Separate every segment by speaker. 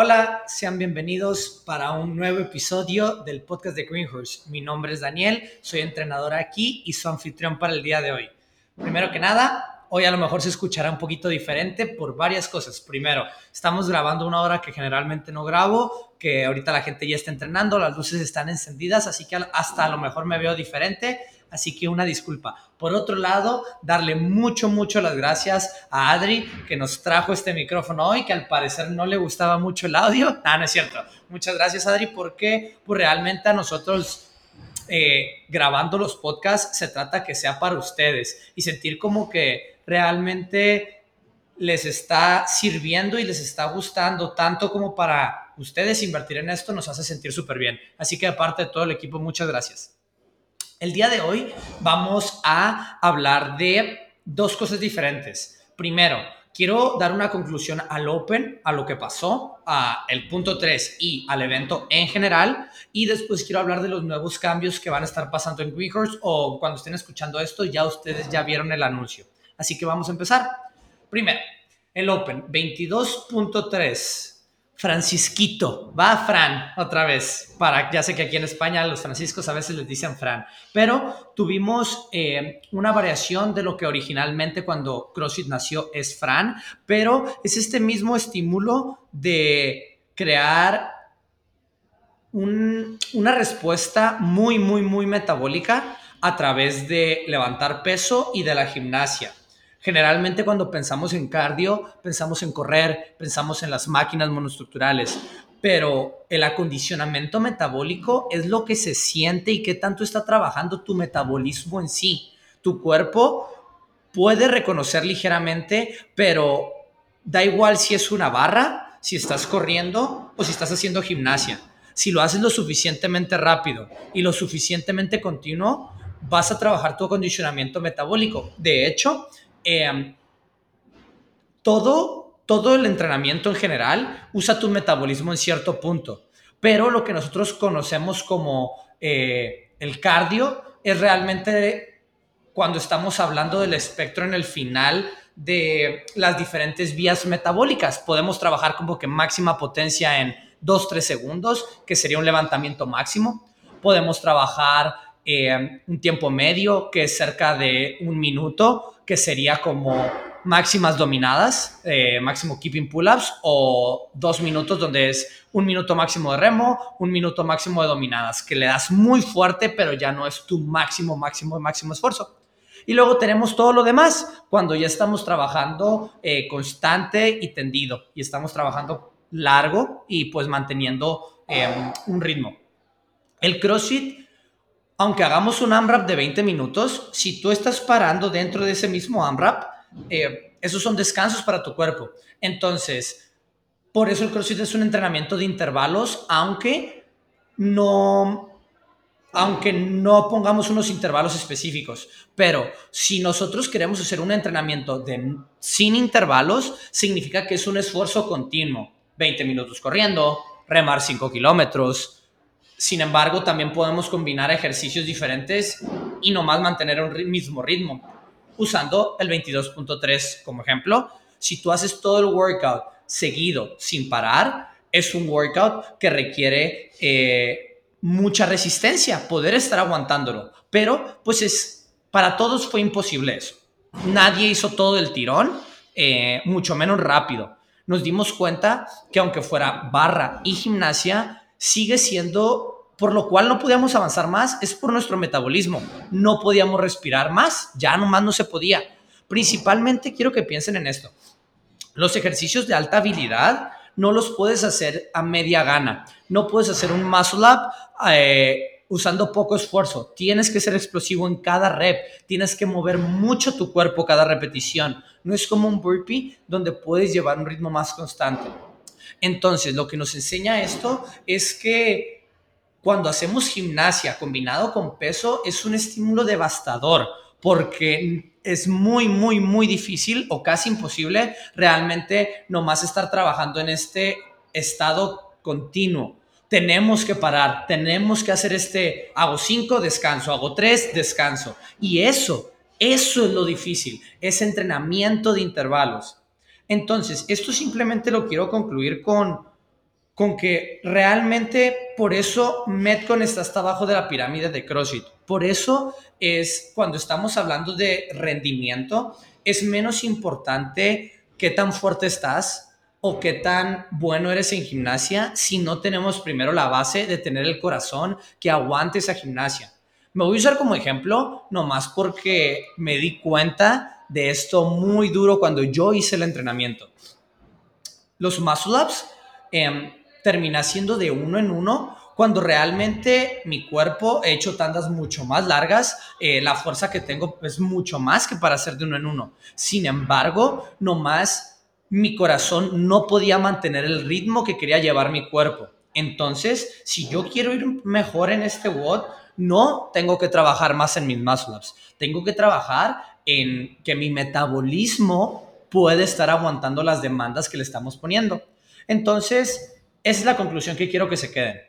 Speaker 1: Hola, sean bienvenidos para un nuevo episodio del podcast de Greenhorse. Mi nombre es Daniel, soy entrenador aquí y su anfitrión para el día de hoy. Primero que nada, hoy a lo mejor se escuchará un poquito diferente por varias cosas. Primero, estamos grabando una hora que generalmente no grabo, que ahorita la gente ya está entrenando, las luces están encendidas, así que hasta a lo mejor me veo diferente así que una disculpa. Por otro lado, darle mucho, mucho las gracias a Adri que nos trajo este micrófono hoy, que al parecer no le gustaba mucho el audio. Ah, no es cierto. Muchas gracias Adri porque pues, realmente a nosotros eh, grabando los podcasts se trata que sea para ustedes y sentir como que realmente les está sirviendo y les está gustando tanto como para ustedes invertir en esto nos hace sentir súper bien. Así que aparte de todo el equipo, muchas gracias. El día de hoy vamos a hablar de dos cosas diferentes. Primero, quiero dar una conclusión al Open, a lo que pasó, a el punto 3 y al evento en general. Y después quiero hablar de los nuevos cambios que van a estar pasando en Greenhorse o cuando estén escuchando esto, ya ustedes ya vieron el anuncio. Así que vamos a empezar. Primero, el Open 22.3 Francisquito, va Fran otra vez, para, ya sé que aquí en España los franciscos a veces les dicen Fran, pero tuvimos eh, una variación de lo que originalmente cuando CrossFit nació es Fran, pero es este mismo estímulo de crear una respuesta muy, muy, muy metabólica a través de levantar peso y de la gimnasia. Generalmente cuando pensamos en cardio, pensamos en correr, pensamos en las máquinas monoestructurales, pero el acondicionamiento metabólico es lo que se siente y qué tanto está trabajando tu metabolismo en sí. Tu cuerpo puede reconocer ligeramente, pero da igual si es una barra, si estás corriendo o si estás haciendo gimnasia. Si lo haces lo suficientemente rápido y lo suficientemente continuo, vas a trabajar tu acondicionamiento metabólico. De hecho, Em, todo, todo el entrenamiento en general usa tu metabolismo en cierto punto, pero lo que nosotros conocemos como eh, el cardio es realmente cuando estamos hablando del espectro en el final de las diferentes vías metabólicas. Podemos trabajar como que máxima potencia en 2-3 segundos, que sería un levantamiento máximo. Podemos trabajar eh, un tiempo medio, que es cerca de un minuto, que sería como máximas dominadas, eh, máximo keeping pull-ups, o dos minutos donde es un minuto máximo de remo, un minuto máximo de dominadas, que le das muy fuerte, pero ya no es tu máximo, máximo, máximo esfuerzo. Y luego tenemos todo lo demás, cuando ya estamos trabajando eh, constante y tendido, y estamos trabajando largo y pues manteniendo em, un ritmo. El CrossFit aunque hagamos un AMRAP de 20 minutos, si tú estás parando dentro de ese mismo AMRAP, eh, esos son descansos para tu cuerpo. Entonces, por eso el CrossFit es un entrenamiento de intervalos, aunque no, aunque no pongamos unos intervalos específicos. Pero si nosotros queremos hacer un entrenamiento de, sin intervalos, significa que es un esfuerzo continuo. 20 minutos corriendo, remar 5 kilómetros, sin embargo, también podemos combinar ejercicios diferentes y nomás mantener un mismo ritmo. Usando el 22.3 como ejemplo, si tú haces todo el workout seguido sin parar, es un workout que requiere eh, mucha resistencia, poder estar aguantándolo. Pero pues es, para todos fue imposible eso. Nadie hizo todo el tirón, eh, mucho menos rápido. Nos dimos cuenta que aunque fuera barra y gimnasia, sigue siendo, por lo cual no podíamos avanzar más, es por nuestro metabolismo. No podíamos respirar más, ya nomás no se podía. Principalmente quiero que piensen en esto. Los ejercicios de alta habilidad no los puedes hacer a media gana. No puedes hacer un muscle up eh, usando poco esfuerzo. Tienes que ser explosivo en cada rep. Tienes que mover mucho tu cuerpo cada repetición. No es como un burpee donde puedes llevar un ritmo más constante. Entonces, lo que nos enseña esto es que cuando hacemos gimnasia combinado con peso es un estímulo devastador porque es muy, muy, muy difícil o casi imposible realmente nomás estar trabajando en este estado continuo. Tenemos que parar, tenemos que hacer este, hago cinco, descanso, hago tres, descanso. Y eso, eso es lo difícil, es entrenamiento de intervalos. Entonces, esto simplemente lo quiero concluir con con que realmente por eso Metcon está hasta abajo de la pirámide de CrossFit. Por eso es cuando estamos hablando de rendimiento, es menos importante qué tan fuerte estás o qué tan bueno eres en gimnasia si no tenemos primero la base de tener el corazón que aguante esa gimnasia. Me voy a usar como ejemplo nomás porque me di cuenta de esto muy duro cuando yo hice el entrenamiento. Los muscle ups eh, termina siendo de uno en uno cuando realmente mi cuerpo he hecho tandas mucho más largas, eh, la fuerza que tengo es mucho más que para hacer de uno en uno. Sin embargo, nomás mi corazón no podía mantener el ritmo que quería llevar mi cuerpo. Entonces, si yo quiero ir mejor en este WOD, no tengo que trabajar más en mis muscle ups. Tengo que trabajar en que mi metabolismo puede estar aguantando las demandas que le estamos poniendo. Entonces, esa es la conclusión que quiero que se queden.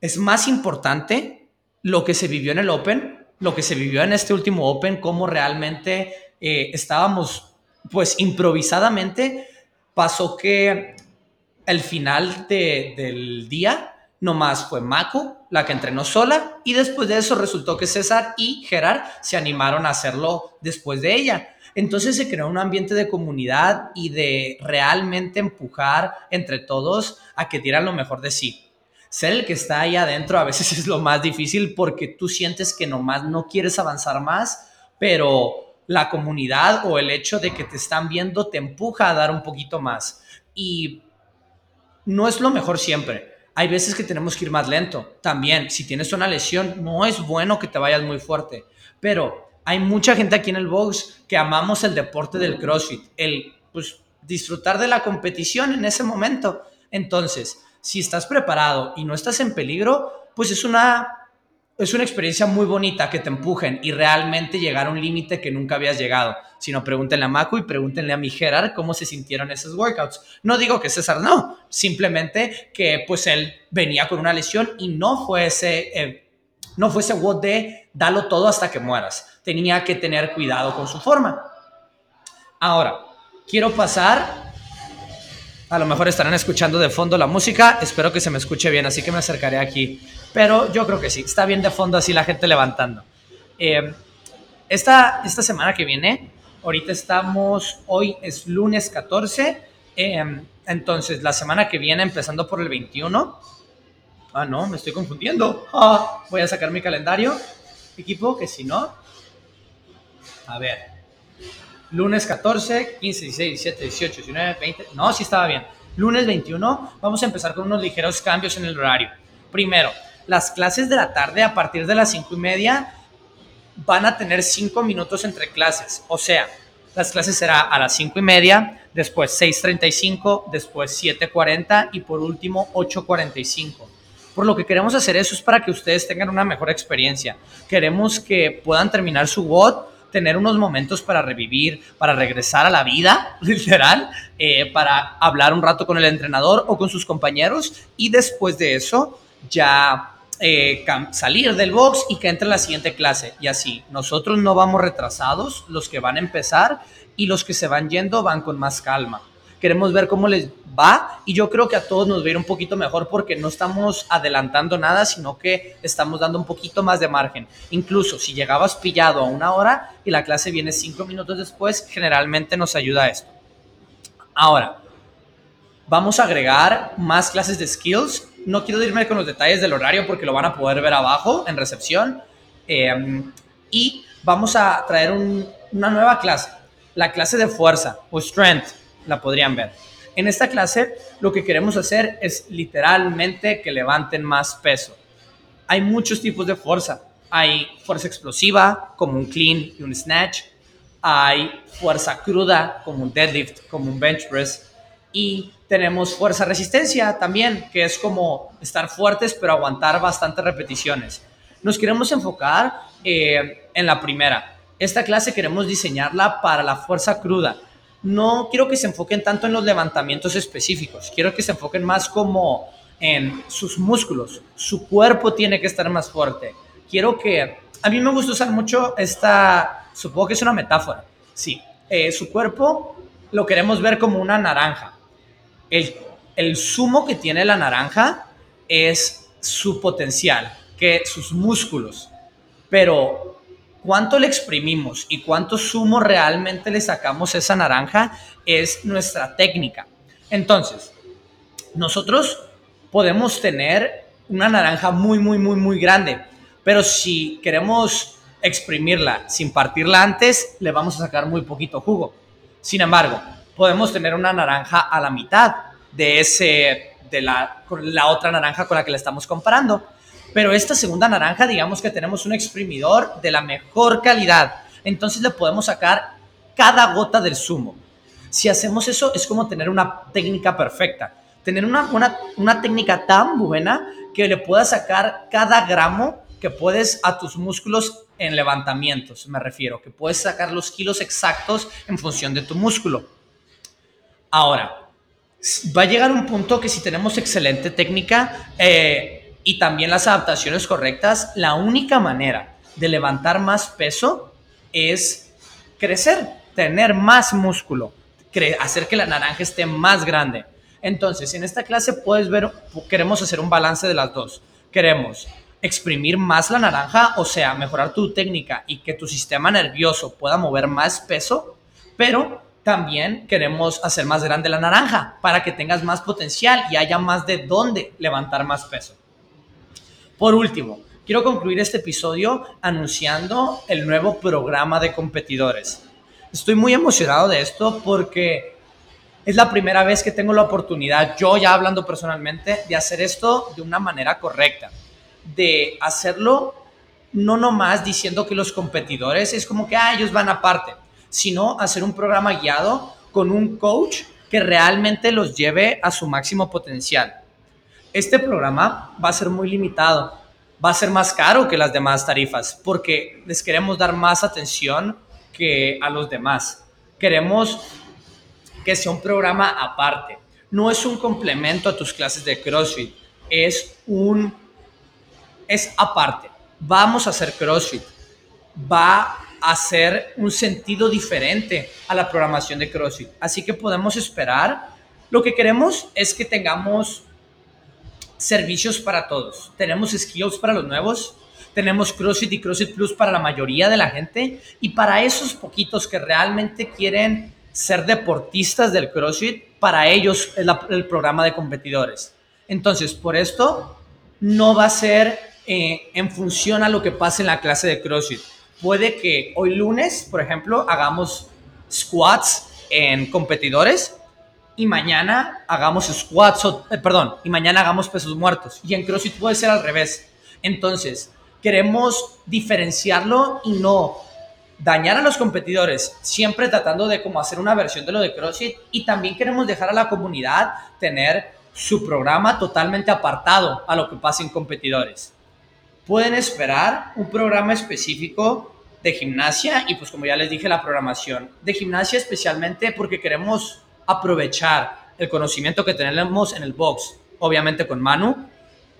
Speaker 1: Es más importante lo que se vivió en el Open, lo que se vivió en este último Open, cómo realmente eh, estábamos, pues improvisadamente, pasó que el final del día nomás fue Mako la que entrenó sola y después de eso resultó que César y Gerard se animaron a hacerlo después de ella. Entonces se creó un ambiente de comunidad y de realmente empujar entre todos a que dieran lo mejor de sí. Ser el que está ahí adentro a veces es lo más difícil porque tú sientes que nomás no quieres avanzar más, pero la comunidad o el hecho de que te están viendo te empuja a dar un poquito más. Y no es lo mejor siempre. Hay veces que tenemos que ir más lento. También, si tienes una lesión, no es bueno que te vayas muy fuerte. Pero hay mucha gente aquí en el box que amamos el deporte del CrossFit, el pues disfrutar de la competición en ese momento. Entonces, si estás preparado y no estás en peligro, pues es una es una experiencia muy bonita que te empujen y realmente llegar a un límite que nunca habías llegado. Si no, pregúntenle a Maku y pregúntenle a mi Gerard cómo se sintieron esos workouts. No digo que César no, simplemente que pues él venía con una lesión y no fue ese, eh, no fue ese WOD de dalo todo hasta que mueras tenía que tener cuidado con su forma. Ahora, quiero pasar, a lo mejor estarán escuchando de fondo la música, espero que se me escuche bien, así que me acercaré aquí, pero yo creo que sí, está bien de fondo así la gente levantando. Eh, esta, esta semana que viene, ahorita estamos, hoy es lunes 14, eh, entonces la semana que viene, empezando por el 21, ah, no, me estoy confundiendo, ah, voy a sacar mi calendario, equipo, que si no, a ver. Lunes 14, 15, 16, 17, 18, 19, 20. No, sí estaba bien. Lunes 21 vamos a empezar con unos ligeros cambios en el horario. Primero, las clases de la tarde a partir de las 5 y media van a tener 5 minutos entre clases. O sea, las clases será a las 5 y media, después 6.35, después 7.40 y por último 8.45. Por lo que queremos hacer eso es para que ustedes tengan una mejor experiencia. Queremos que puedan terminar su WOD tener unos momentos para revivir, para regresar a la vida, literal, eh, para hablar un rato con el entrenador o con sus compañeros y después de eso ya eh, salir del box y que entre la siguiente clase. Y así, nosotros no vamos retrasados, los que van a empezar y los que se van yendo van con más calma queremos ver cómo les va y yo creo que a todos nos va a ir un poquito mejor porque no estamos adelantando nada, sino que estamos dando un poquito más de margen. Incluso si llegabas pillado a una hora y la clase viene cinco minutos después, generalmente nos ayuda esto. Ahora, vamos a agregar más clases de skills. No quiero irme con los detalles del horario porque lo van a poder ver abajo en recepción. Em, y vamos a traer una nueva clase, la clase de fuerza o strength la podrían ver. En esta clase lo que queremos hacer es literalmente que levanten más peso. Hay muchos tipos de fuerza. Hay fuerza explosiva, como un clean y un snatch. Hay fuerza cruda, como un deadlift, como un bench press. Y tenemos fuerza resistencia también, que es como estar fuertes pero aguantar bastantes repeticiones. Nos queremos enfocar eh, en la primera. Esta clase queremos diseñarla para la fuerza cruda no quiero que se enfoquen tanto en los levantamientos específicos, quiero que se enfoquen más como en sus músculos, su cuerpo tiene que estar más fuerte. Quiero que, a mí me gusta usar mucho esta, supongo que es una metáfora, sí, eh, su cuerpo lo queremos ver como una naranja. El, sumo que tiene la naranja es su potencial, que sus músculos. Pero cuánto le exprimimos y cuánto sumo realmente le sacamos esa naranja es nuestra técnica. Entonces, nosotros podemos tener una naranja muy, muy, muy, muy grande, pero si queremos exprimirla sin partirla antes, le vamos a sacar muy poquito jugo. Sin embargo, podemos tener una naranja a la mitad de ese de la, la otra naranja con la que le estamos comparando. Pero esta segunda naranja, digamos que tenemos un exprimidor de la mejor calidad. Entonces le podemos sacar cada gota del zumo. Si hacemos eso, es como tener una técnica perfecta. Tener una, una, una técnica tan buena que le puedas sacar cada gramo que puedes a tus músculos en levantamientos, me refiero, que puedes sacar los kilos exactos en función de tu músculo. Ahora, va a llegar un punto que si tenemos excelente técnica eh, y también las adaptaciones correctas, la única manera de levantar más peso es crecer, tener más músculo, hacer que la naranja esté más grande. Entonces, en esta clase puedes ver, queremos hacer un balance de las dos. Queremos exprimir más la naranja, o sea, mejorar tu técnica y que tu sistema nervioso pueda mover más peso, pero también queremos hacer más grande la naranja para que tengas más potencial y haya más de dónde levantar más peso. Por último, quiero concluir este episodio anunciando el nuevo programa de competidores. Estoy muy emocionado de esto porque es la primera vez que tengo la oportunidad, yo ya hablando personalmente, de hacer esto de una manera correcta de hacerlo no nomás diciendo que los competidores es como que ah, ellos van aparte, sino hacer un programa guiado con un coach que realmente los lleve a su máximo potencial. Este programa va a ser muy limitado, va a ser más caro que las demás tarifas porque les queremos dar más atención que a los demás. Queremos que sea un programa aparte. No es un complemento a tus clases de CrossFit, es un es aparte. Vamos a hacer CrossFit. Va a ser un sentido diferente a la programación de CrossFit. Así que podemos esperar. Lo que queremos es que tengamos servicios para todos. Tenemos skills para los nuevos. Tenemos CrossFit y CrossFit Plus para la mayoría de la gente. Y para esos poquitos que realmente quieren ser deportistas del CrossFit, para ellos es el programa de competidores. Entonces, por esto, no va a ser eh, en función a lo que pase en la clase de CrossFit. Puede que hoy lunes, por ejemplo, hagamos squats en competidores y mañana hagamos squats, eh, perdón, y mañana hagamos pesos muertos. Y en CrossFit puede ser al revés. Entonces, queremos diferenciarlo y no dañar a los competidores, siempre tratando de como hacer una versión de lo de CrossFit y también queremos dejar a la comunidad tener su programa totalmente apartado a lo que pasa en competidores pueden esperar un programa específico de gimnasia y pues como ya les dije la programación de gimnasia especialmente porque queremos aprovechar el conocimiento que tenemos en el box, obviamente con Manu.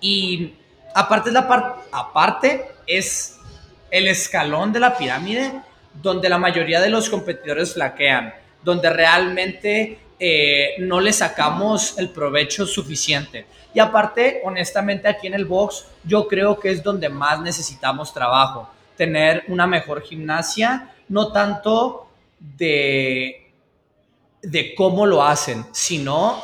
Speaker 1: Y aparte es la parte aparte es el escalón de la pirámide donde la mayoría de los competidores flaquean, donde realmente eh, no le sacamos el provecho suficiente. Y aparte, honestamente, aquí en el box, yo creo que es donde más necesitamos trabajo. Tener una mejor gimnasia, no tanto de, de cómo lo hacen, sino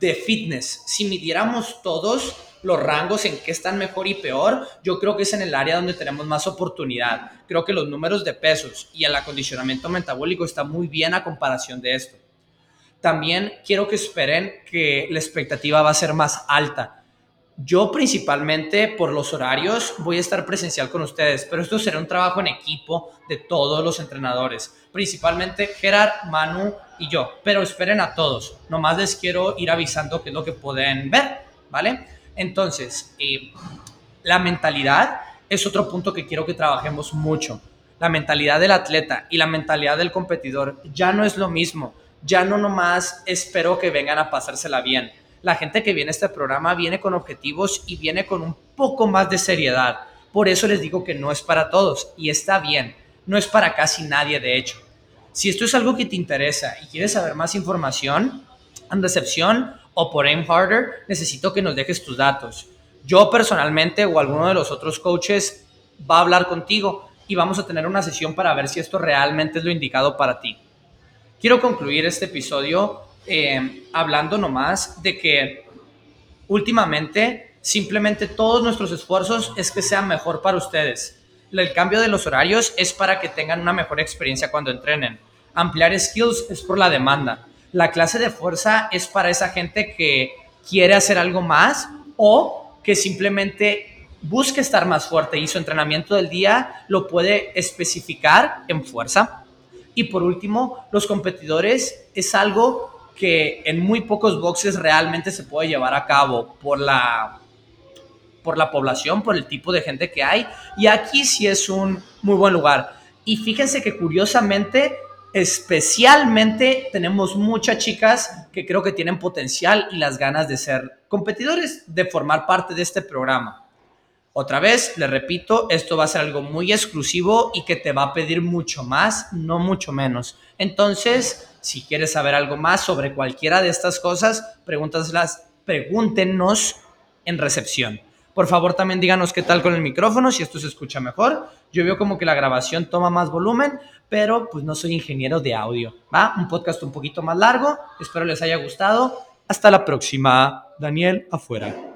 Speaker 1: de fitness. Si midiéramos todos los rangos en qué están mejor y peor, yo creo que es en el área donde tenemos más oportunidad. Creo que los números de pesos y el acondicionamiento metabólico está muy bien a comparación de esto. También quiero que esperen que la expectativa va a ser más alta. Yo principalmente por los horarios voy a estar presencial con ustedes, pero esto será un trabajo en equipo de todos los entrenadores, principalmente Gerard, Manu y yo, pero esperen a todos. Nomás les quiero ir avisando qué es lo que pueden ver, ¿vale? Entonces, eh, la mentalidad es otro punto que quiero que trabajemos mucho. La mentalidad del atleta y la mentalidad del competidor ya no es lo mismo ya no nomás espero que vengan a pasársela bien. La gente que viene a este programa viene con objetivos y viene con un poco más de seriedad. Por eso les digo que no es para todos y está bien. No es para casi nadie, de hecho. Si esto es algo que te interesa y quieres saber más información, en recepción o por Aim Harder, necesito que nos dejes tus datos. Yo personalmente o alguno de los otros coaches va a hablar contigo y vamos a tener una sesión para ver si esto realmente es lo indicado para ti. Quiero concluir este episodio eh, hablando nomás de que últimamente simplemente todos nuestros esfuerzos es que sea mejor para ustedes. El cambio de los horarios es para que tengan una mejor experiencia cuando entrenen. Ampliar skills es por la demanda. La clase de fuerza es para esa gente que quiere hacer algo más o que simplemente busque estar más fuerte y su entrenamiento del día lo puede especificar en fuerza. Y por último, los competidores es algo que en muy pocos boxes realmente se puede llevar a cabo por la, por la población, por el tipo de gente que hay. Y aquí sí es un muy buen lugar. Y fíjense que curiosamente, especialmente tenemos muchas chicas que creo que tienen potencial y las ganas de ser competidores, de formar parte de este programa. Otra vez, le repito, esto va a ser algo muy exclusivo y que te va a pedir mucho más, no mucho menos. Entonces, si quieres saber algo más sobre cualquiera de estas cosas, pregúntaselas, pregúntenos en recepción. Por favor, también díganos qué tal con el micrófono, si esto se escucha mejor. Yo veo como que la grabación toma más volumen, pero pues no soy ingeniero de audio. ¿va? Un podcast un poquito más largo. Espero les haya gustado. Hasta la próxima. Daniel, afuera.